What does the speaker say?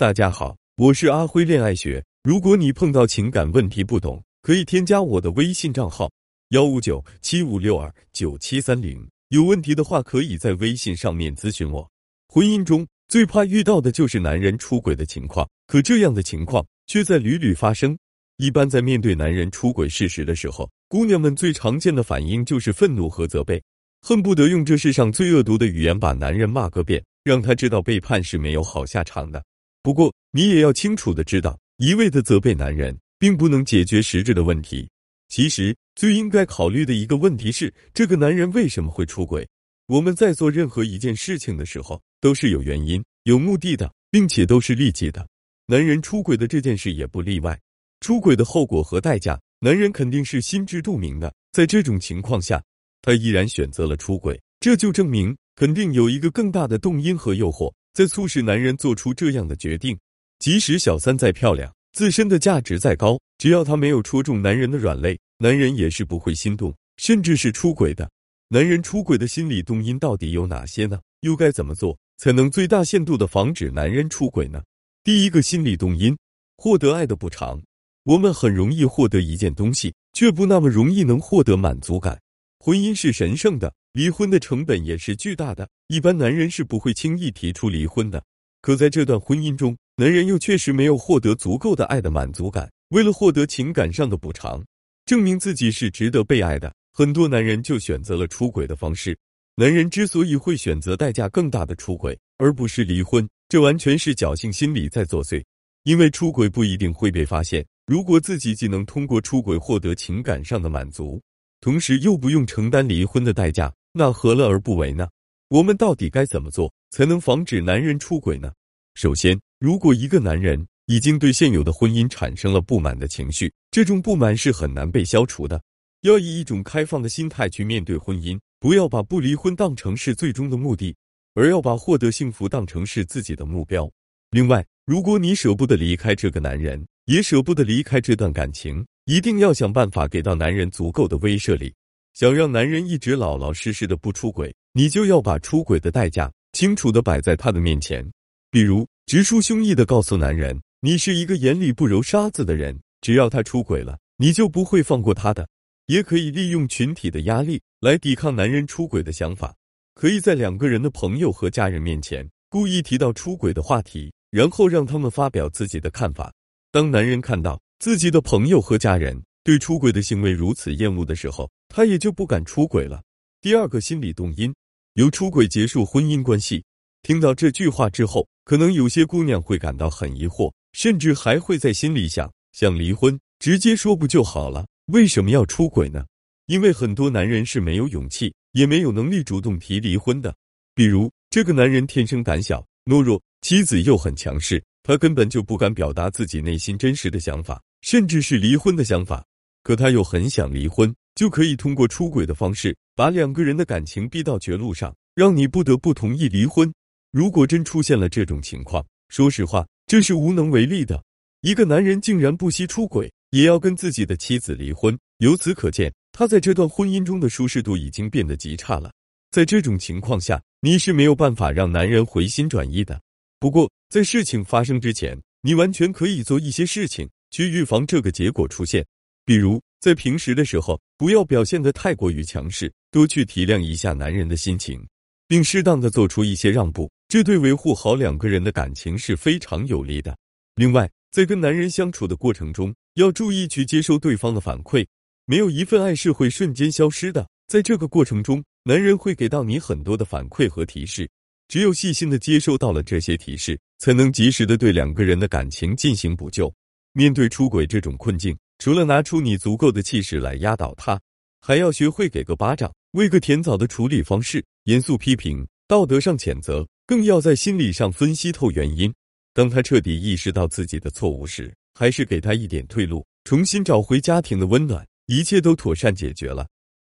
大家好，我是阿辉恋爱学。如果你碰到情感问题不懂，可以添加我的微信账号幺五九七五六二九七三零。有问题的话，可以在微信上面咨询我。婚姻中最怕遇到的就是男人出轨的情况，可这样的情况却在屡屡发生。一般在面对男人出轨事实的时候，姑娘们最常见的反应就是愤怒和责备，恨不得用这世上最恶毒的语言把男人骂个遍，让他知道背叛是没有好下场的。不过，你也要清楚的知道，一味的责备男人，并不能解决实质的问题。其实，最应该考虑的一个问题是，这个男人为什么会出轨？我们在做任何一件事情的时候，都是有原因、有目的的，并且都是利己的。男人出轨的这件事也不例外。出轨的后果和代价，男人肯定是心知肚明的。在这种情况下，他依然选择了出轨，这就证明肯定有一个更大的动因和诱惑。在促使男人做出这样的决定，即使小三再漂亮，自身的价值再高，只要她没有戳中男人的软肋，男人也是不会心动，甚至是出轨的。男人出轨的心理动因到底有哪些呢？又该怎么做才能最大限度的防止男人出轨呢？第一个心理动因，获得爱的补偿。我们很容易获得一件东西，却不那么容易能获得满足感。婚姻是神圣的。离婚的成本也是巨大的，一般男人是不会轻易提出离婚的。可在这段婚姻中，男人又确实没有获得足够的爱的满足感。为了获得情感上的补偿，证明自己是值得被爱的，很多男人就选择了出轨的方式。男人之所以会选择代价更大的出轨，而不是离婚，这完全是侥幸心理在作祟。因为出轨不一定会被发现，如果自己既能通过出轨获得情感上的满足，同时又不用承担离婚的代价。那何乐而不为呢？我们到底该怎么做才能防止男人出轨呢？首先，如果一个男人已经对现有的婚姻产生了不满的情绪，这种不满是很难被消除的。要以一种开放的心态去面对婚姻，不要把不离婚当成是最终的目的，而要把获得幸福当成是自己的目标。另外，如果你舍不得离开这个男人，也舍不得离开这段感情，一定要想办法给到男人足够的威慑力。想让男人一直老老实实的不出轨，你就要把出轨的代价清楚的摆在他的面前。比如，直抒胸臆的告诉男人，你是一个眼里不揉沙子的人，只要他出轨了，你就不会放过他的。也可以利用群体的压力来抵抗男人出轨的想法。可以在两个人的朋友和家人面前故意提到出轨的话题，然后让他们发表自己的看法。当男人看到自己的朋友和家人，对出轨的行为如此厌恶的时候，他也就不敢出轨了。第二个心理动因，由出轨结束婚姻关系。听到这句话之后，可能有些姑娘会感到很疑惑，甚至还会在心里想：想离婚，直接说不就好了？为什么要出轨呢？因为很多男人是没有勇气，也没有能力主动提离婚的。比如，这个男人天生胆小懦弱，妻子又很强势，他根本就不敢表达自己内心真实的想法，甚至是离婚的想法。可他又很想离婚，就可以通过出轨的方式把两个人的感情逼到绝路上，让你不得不同意离婚。如果真出现了这种情况，说实话，这是无能为力的。一个男人竟然不惜出轨，也要跟自己的妻子离婚，由此可见，他在这段婚姻中的舒适度已经变得极差了。在这种情况下，你是没有办法让男人回心转意的。不过，在事情发生之前，你完全可以做一些事情去预防这个结果出现。比如，在平时的时候，不要表现的太过于强势，多去体谅一下男人的心情，并适当的做出一些让步，这对维护好两个人的感情是非常有利的。另外，在跟男人相处的过程中，要注意去接收对方的反馈，没有一份爱是会瞬间消失的。在这个过程中，男人会给到你很多的反馈和提示，只有细心的接收到了这些提示，才能及时的对两个人的感情进行补救。面对出轨这种困境。除了拿出你足够的气势来压倒他，还要学会给个巴掌，为个甜枣的处理方式。严肃批评，道德上谴责，更要在心理上分析透原因。当他彻底意识到自己的错误时，还是给他一点退路，重新找回家庭的温暖，一切都妥善解决了。